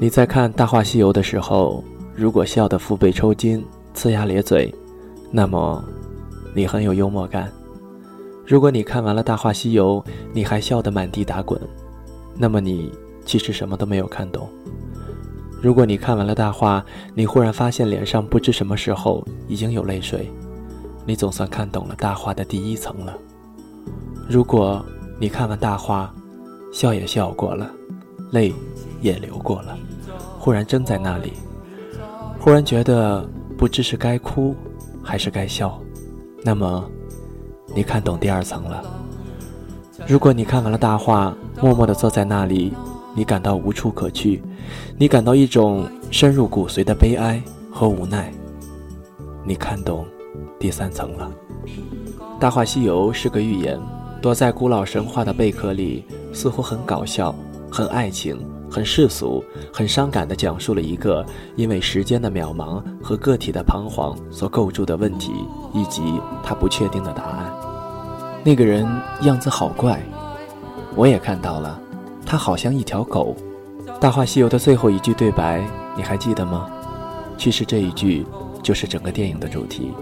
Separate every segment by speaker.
Speaker 1: 你在看《大话西游》的时候，如果笑得腹背抽筋、呲牙咧嘴，那么你很有幽默感；如果你看完了《大话西游》，你还笑得满地打滚，那么你其实什么都没有看懂。如果你看完了大话，你忽然发现脸上不知什么时候已经有泪水，你总算看懂了大话的第一层了。如果你看完大话，笑也笑过了，泪也流过了，忽然怔在那里，忽然觉得不知是该哭还是该笑，那么你看懂第二层了。如果你看完了大话，默默地坐在那里。你感到无处可去，你感到一种深入骨髓的悲哀和无奈。你看懂第三层了，《大话西游》是个寓言，躲在古老神话的贝壳里，似乎很搞笑、很爱情、很世俗、很伤感地讲述了一个因为时间的渺茫和个体的彷徨所构筑的问题，以及他不确定的答案。那个人样子好怪，我也看到了。他好像一条狗，《大话西游》的最后一句对白，你还记得吗？其实这一句就是整个电影的主题。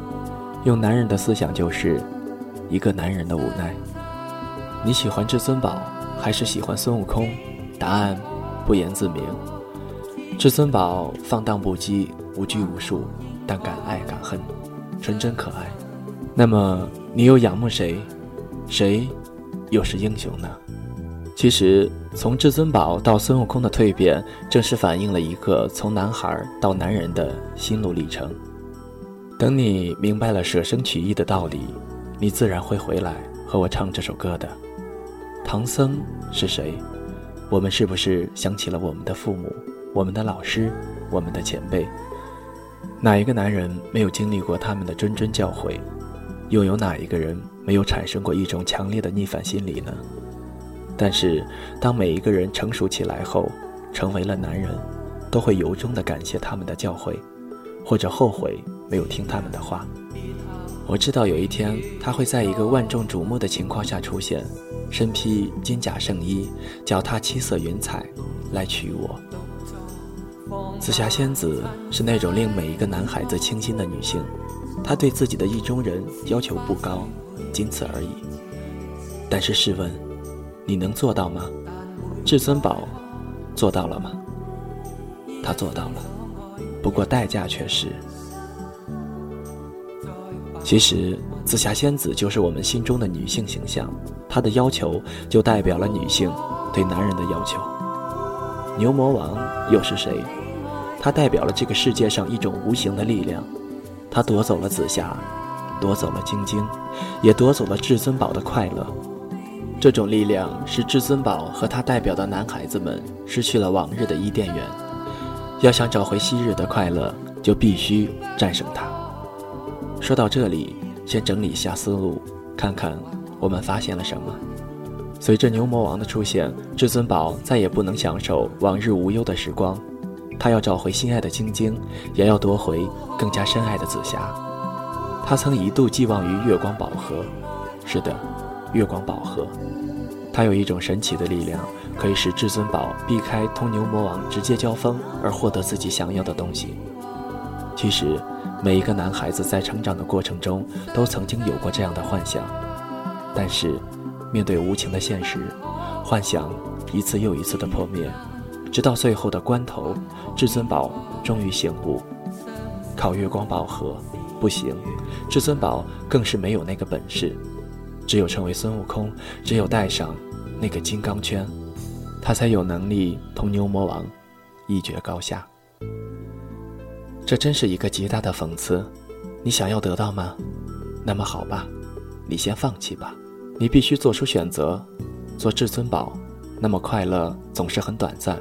Speaker 1: 用男人的思想，就是一个男人的无奈。你喜欢至尊宝还是喜欢孙悟空？答案不言自明。至尊宝放荡不羁、无拘无束，但敢爱敢恨，纯真可爱。那么你又仰慕谁？谁又是英雄呢？其实，从至尊宝到孙悟空的蜕变，正是反映了一个从男孩到男人的心路历程。等你明白了舍生取义的道理，你自然会回来和我唱这首歌的。唐僧是谁？我们是不是想起了我们的父母、我们的老师、我们的前辈？哪一个男人没有经历过他们的谆谆教诲？又有哪一个人没有产生过一种强烈的逆反心理呢？但是，当每一个人成熟起来后，成为了男人，都会由衷地感谢他们的教诲，或者后悔没有听他们的话。我知道有一天，他会在一个万众瞩目的情况下出现，身披金甲圣衣，脚踏七色云彩，来娶我。紫霞仙子是那种令每一个男孩子倾心的女性，她对自己的意中人要求不高，仅此而已。但是试问？你能做到吗？至尊宝做到了吗？他做到了，不过代价却是……其实紫霞仙子就是我们心中的女性形象，她的要求就代表了女性对男人的要求。牛魔王又是谁？他代表了这个世界上一种无形的力量，他夺走了紫霞，夺走了晶晶，也夺走了至尊宝的快乐。这种力量使至尊宝和他代表的男孩子们失去了往日的伊甸园。要想找回昔日的快乐，就必须战胜他。说到这里，先整理一下思路，看看我们发现了什么。随着牛魔王的出现，至尊宝再也不能享受往日无忧的时光。他要找回心爱的晶晶，也要夺回更加深爱的紫霞。他曾一度寄望于月光宝盒，是的。月光宝盒，它有一种神奇的力量，可以使至尊宝避开同牛魔王直接交锋，而获得自己想要的东西。其实，每一个男孩子在成长的过程中都曾经有过这样的幻想，但是，面对无情的现实，幻想一次又一次的破灭，直到最后的关头，至尊宝终于醒悟：靠月光宝盒不行，至尊宝更是没有那个本事。只有成为孙悟空，只有带上那个金刚圈，他才有能力同牛魔王一决高下。这真是一个极大的讽刺。你想要得到吗？那么好吧，你先放弃吧。你必须做出选择：做至尊宝，那么快乐总是很短暂；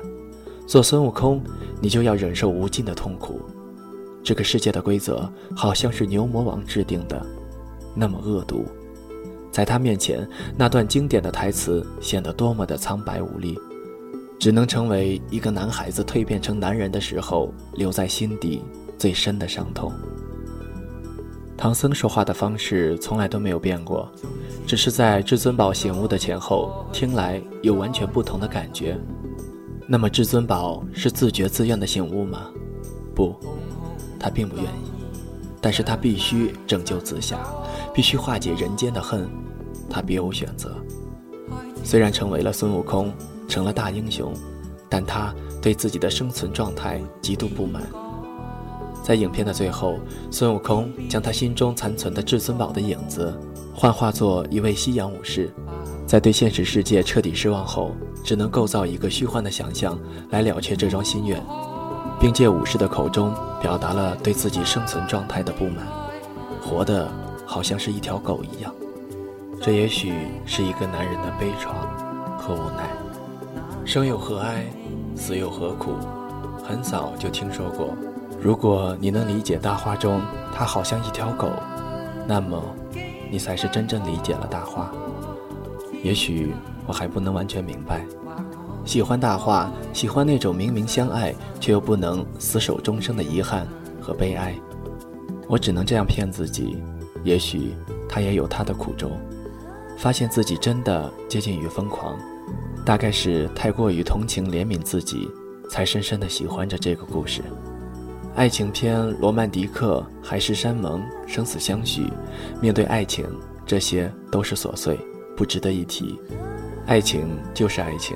Speaker 1: 做孙悟空，你就要忍受无尽的痛苦。这个世界的规则好像是牛魔王制定的，那么恶毒。在他面前，那段经典的台词显得多么的苍白无力，只能成为一个男孩子蜕变成男人的时候留在心底最深的伤痛。唐僧说话的方式从来都没有变过，只是在至尊宝醒悟的前后听来有完全不同的感觉。那么至尊宝是自觉自愿的醒悟吗？不，他并不愿意。但是他必须拯救紫霞，必须化解人间的恨，他别无选择。虽然成为了孙悟空，成了大英雄，但他对自己的生存状态极度不满。在影片的最后，孙悟空将他心中残存的至尊宝的影子幻化作一位西洋武士，在对现实世界彻底失望后，只能构造一个虚幻的想象来了却这桩心愿，并借武士的口中表达了对自己生存状态的不满，活的好像是一条狗一样。这也许是一个男人的悲怆和无奈。生有何哀，死有何苦？很早就听说过。如果你能理解大话中它好像一条狗，那么你才是真正理解了大话。也许我还不能完全明白，喜欢大话，喜欢那种明明相爱却又不能厮守终生的遗憾和悲哀。我只能这样骗自己，也许他也有他的苦衷。发现自己真的接近于疯狂，大概是太过于同情怜悯自己，才深深的喜欢着这个故事。爱情片《罗曼蒂克》海誓山盟、生死相许，面对爱情，这些都是琐碎，不值得一提。爱情就是爱情，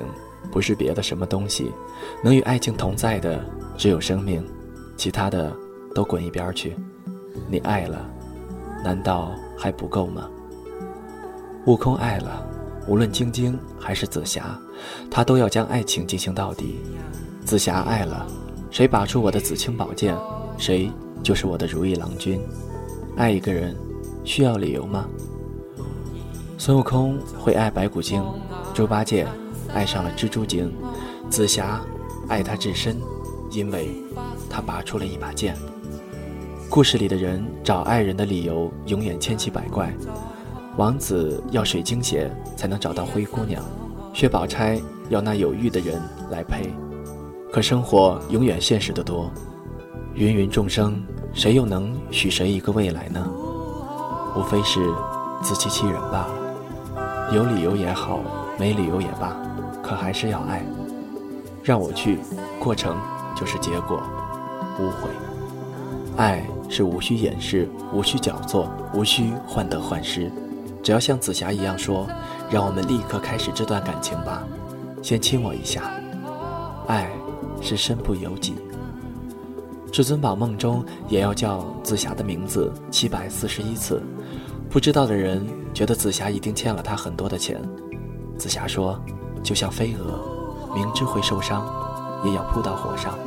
Speaker 1: 不是别的什么东西。能与爱情同在的，只有生命，其他的都滚一边去。你爱了，难道还不够吗？悟空爱了，无论晶晶还是紫霞，他都要将爱情进行到底。紫霞爱了。谁拔出我的紫青宝剑，谁就是我的如意郎君。爱一个人，需要理由吗？孙悟空会爱白骨精，猪八戒爱上了蜘蛛精，紫霞爱他至深，因为他拔出了一把剑。故事里的人找爱人的理由永远千奇百怪。王子要水晶鞋才能找到灰姑娘，薛宝钗要那有玉的人来陪。可生活永远现实的多，芸芸众生，谁又能许谁一个未来呢？无非是自欺欺人罢了。有理由也好，没理由也罢，可还是要爱。让我去，过程就是结果，无悔。爱是无需掩饰，无需矫作，无需患得患失，只要像紫霞一样说：“让我们立刻开始这段感情吧，先亲我一下。”爱。是身不由己。至尊宝梦中也要叫紫霞的名字七百四十一次，不知道的人觉得紫霞一定欠了他很多的钱。紫霞说：“就像飞蛾，明知会受伤，也要扑到火上。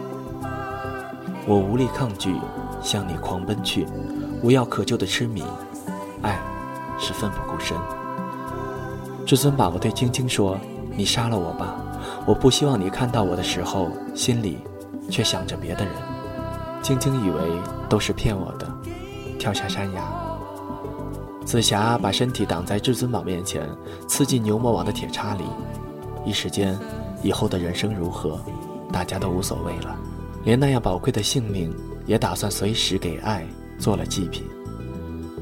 Speaker 1: 我无力抗拒，向你狂奔去，无药可救的痴迷，爱是奋不顾身。”至尊宝对晶晶说：“你杀了我吧。”我不希望你看到我的时候，心里却想着别的人。晶晶以为都是骗我的，跳下山崖。紫霞把身体挡在至尊宝面前，刺进牛魔王的铁叉里。一时间，以后的人生如何，大家都无所谓了，连那样宝贵的性命也打算随时给爱做了祭品。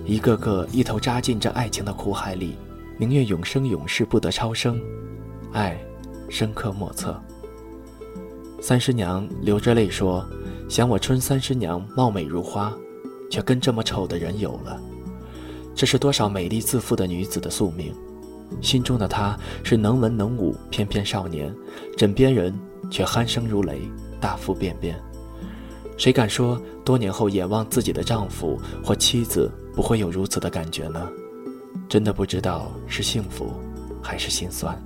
Speaker 1: 一个个一头扎进这爱情的苦海里，宁愿永生永世不得超生。爱。深刻莫测。三师娘流着泪说：“想我春三师娘貌美如花，却跟这么丑的人有了。这是多少美丽自负的女子的宿命。心中的她是能文能武翩翩少年，枕边人却鼾声如雷，大腹便便。谁敢说多年后眼望自己的丈夫或妻子不会有如此的感觉呢？真的不知道是幸福，还是心酸。”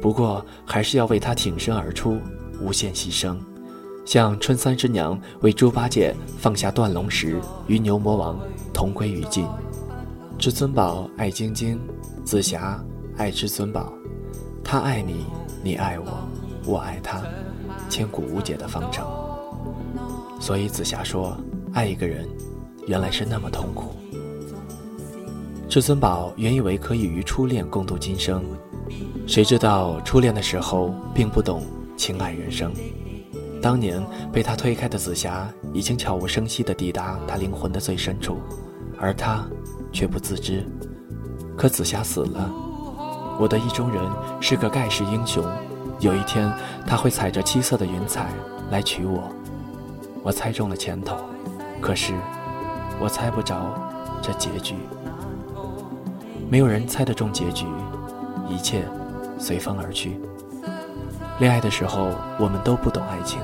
Speaker 1: 不过，还是要为他挺身而出，无限牺牲，像春三之娘为猪八戒放下断龙石，与牛魔王同归于尽。至尊宝爱晶晶，紫霞爱至尊宝，他爱你，你爱我，我爱他，千古无解的方程。所以紫霞说，爱一个人，原来是那么痛苦。至尊宝原以为可以与初恋共度今生。谁知道初恋的时候并不懂情爱人生，当年被他推开的紫霞已经悄无声息地抵达他灵魂的最深处，而他却不自知。可紫霞死了，我的意中人是个盖世英雄，有一天他会踩着七色的云彩来娶我。我猜中了前头，可是我猜不着这结局。没有人猜得中结局，一切随风而去。恋爱的时候，我们都不懂爱情，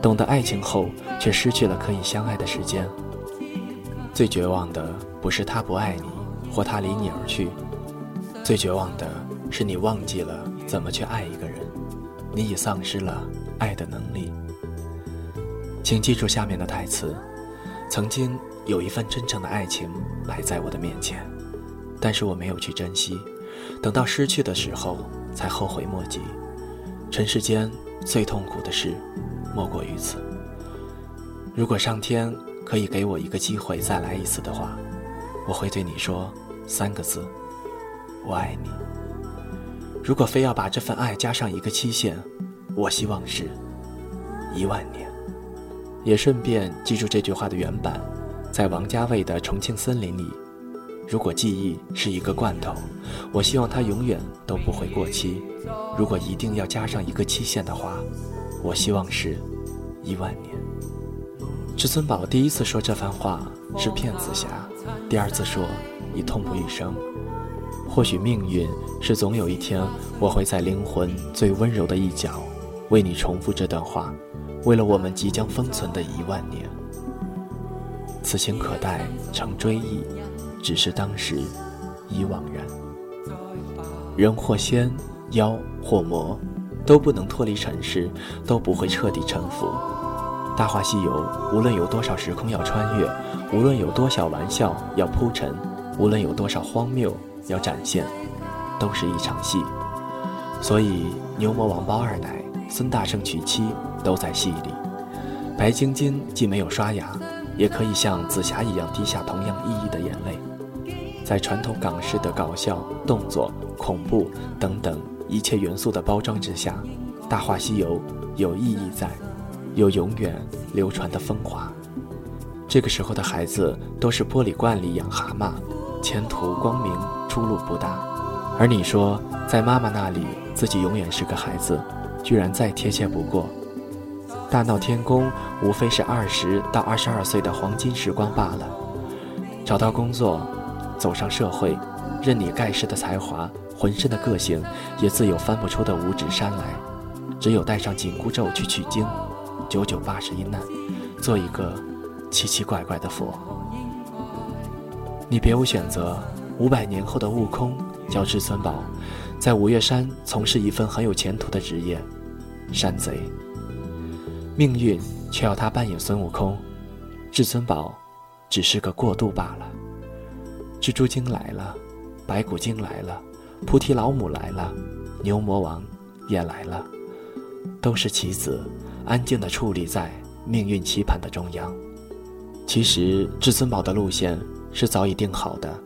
Speaker 1: 懂得爱情后，却失去了可以相爱的时间。最绝望的不是他不爱你，或他离你而去，最绝望的是你忘记了怎么去爱一个人，你已丧失了爱的能力。请记住下面的台词：曾经有一份真诚的爱情摆在我的面前。但是我没有去珍惜，等到失去的时候才后悔莫及。尘世间最痛苦的事，莫过于此。如果上天可以给我一个机会再来一次的话，我会对你说三个字：我爱你。如果非要把这份爱加上一个期限，我希望是一万年。也顺便记住这句话的原版，在王家卫的《重庆森林》里。如果记忆是一个罐头，我希望它永远都不会过期。如果一定要加上一个期限的话，我希望是一万年。至尊宝第一次说这番话是骗紫霞，第二次说已痛不欲生。或许命运是总有一天我会在灵魂最温柔的一角，为你重复这段话，为了我们即将封存的一万年。此情可待成追忆。只是当时已惘然。人或仙，妖或魔，都不能脱离尘世，都不会彻底臣服。《大话西游》无论有多少时空要穿越，无论有多少玩笑要铺陈，无论有多少荒谬要展现，都是一场戏。所以牛魔王包二奶、孙大圣娶妻都在戏里。白晶晶既没有刷牙，也可以像紫霞一样滴下同样意义的眼泪。在传统港式的搞笑、动作、恐怖等等一切元素的包装之下，《大话西游》有意义在，有永远流传的风华。这个时候的孩子都是玻璃罐里养蛤蟆，前途光明，出路不大。而你说在妈妈那里自己永远是个孩子，居然再贴切不过。大闹天宫无非是二十到二十二岁的黄金时光罢了，找到工作。走上社会，任你盖世的才华，浑身的个性，也自有翻不出的五指山来。只有带上紧箍咒去取经，九九八十一难，做一个奇奇怪怪的佛。你别无选择。五百年后的悟空叫至尊宝，在五岳山从事一份很有前途的职业——山贼。命运却要他扮演孙悟空，至尊宝只是个过渡罢了。蜘蛛精来了，白骨精来了，菩提老母来了，牛魔王也来了，都是棋子，安静地矗立在命运棋盘的中央。其实至尊宝的路线是早已定好的，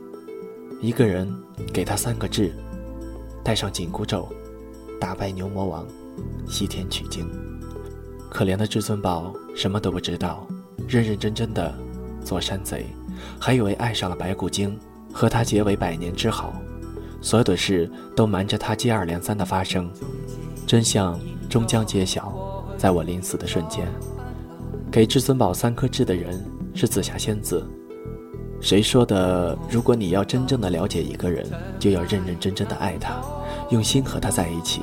Speaker 1: 一个人给他三个字：戴上紧箍咒，打败牛魔王，西天取经。可怜的至尊宝什么都不知道，认认真真的做山贼。还以为爱上了白骨精，和他结为百年之好，所有的事都瞒着他接二连三的发生，真相终将揭晓。在我临死的瞬间，给至尊宝三颗痣的人是紫霞仙子。谁说的？如果你要真正的了解一个人，就要认认真真的爱他，用心和他在一起，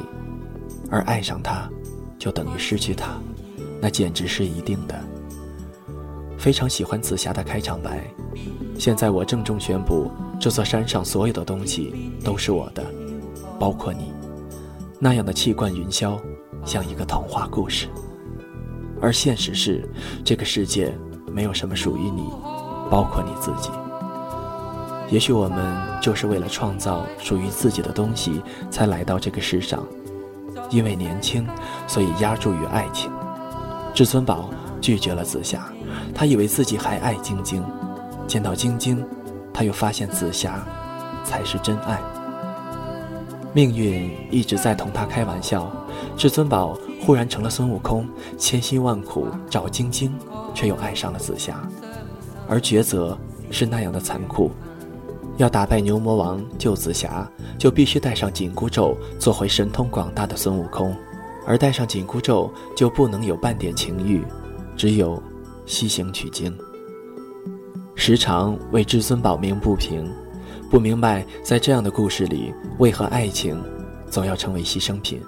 Speaker 1: 而爱上他，就等于失去他，那简直是一定的。非常喜欢紫霞的开场白。现在我郑重宣布，这座山上所有的东西都是我的，包括你。那样的气贯云霄，像一个童话故事。而现实是，这个世界没有什么属于你，包括你自己。也许我们就是为了创造属于自己的东西，才来到这个世上。因为年轻，所以压注于爱情。至尊宝拒绝了紫霞。他以为自己还爱晶晶，见到晶晶，他又发现紫霞才是真爱。命运一直在同他开玩笑，至尊宝忽然成了孙悟空，千辛万苦找晶晶，却又爱上了紫霞。而抉择是那样的残酷，要打败牛魔王救紫霞，就必须带上紧箍咒，做回神通广大的孙悟空。而戴上紧箍咒就不能有半点情欲，只有西行取经。时常为至尊宝鸣不平，不明白在这样的故事里，为何爱情总要成为牺牲品？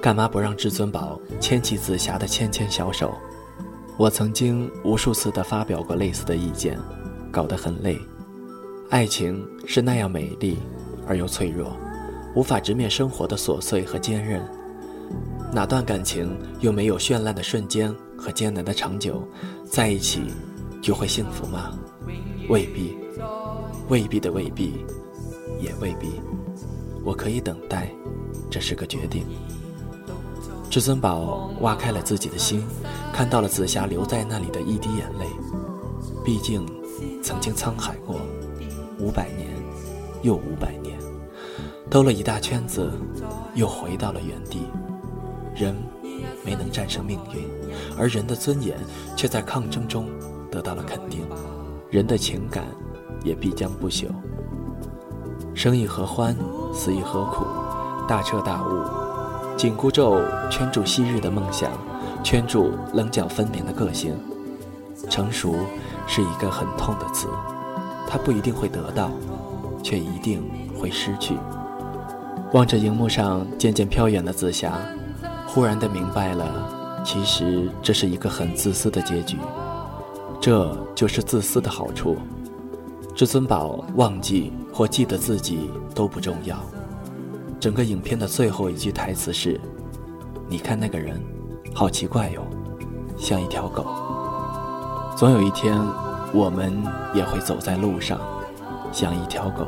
Speaker 1: 干嘛不让至尊宝牵起紫霞的纤纤小手？我曾经无数次的发表过类似的意见，搞得很累。爱情是那样美丽而又脆弱，无法直面生活的琐碎和坚韧。哪段感情又没有绚烂的瞬间和艰难的长久？在一起就会幸福吗？未必，未必的未必，也未必。我可以等待，这是个决定。至尊宝挖开了自己的心，看到了紫霞留在那里的一滴眼泪。毕竟，曾经沧海过五百年，又五百年，兜了一大圈子，又回到了原地。人没能战胜命运，而人的尊严却在抗争中得到了肯定。人的情感也必将不朽。生亦何欢，死亦何苦？大彻大悟，紧箍咒圈住昔日的梦想，圈住棱角分明的个性。成熟是一个很痛的词，它不一定会得到，却一定会失去。望着荧幕上渐渐飘远的紫霞。忽然的明白了，其实这是一个很自私的结局，这就是自私的好处。至尊宝忘记或记得自己都不重要。整个影片的最后一句台词是：“你看那个人，好奇怪哟，像一条狗。”总有一天，我们也会走在路上，像一条狗。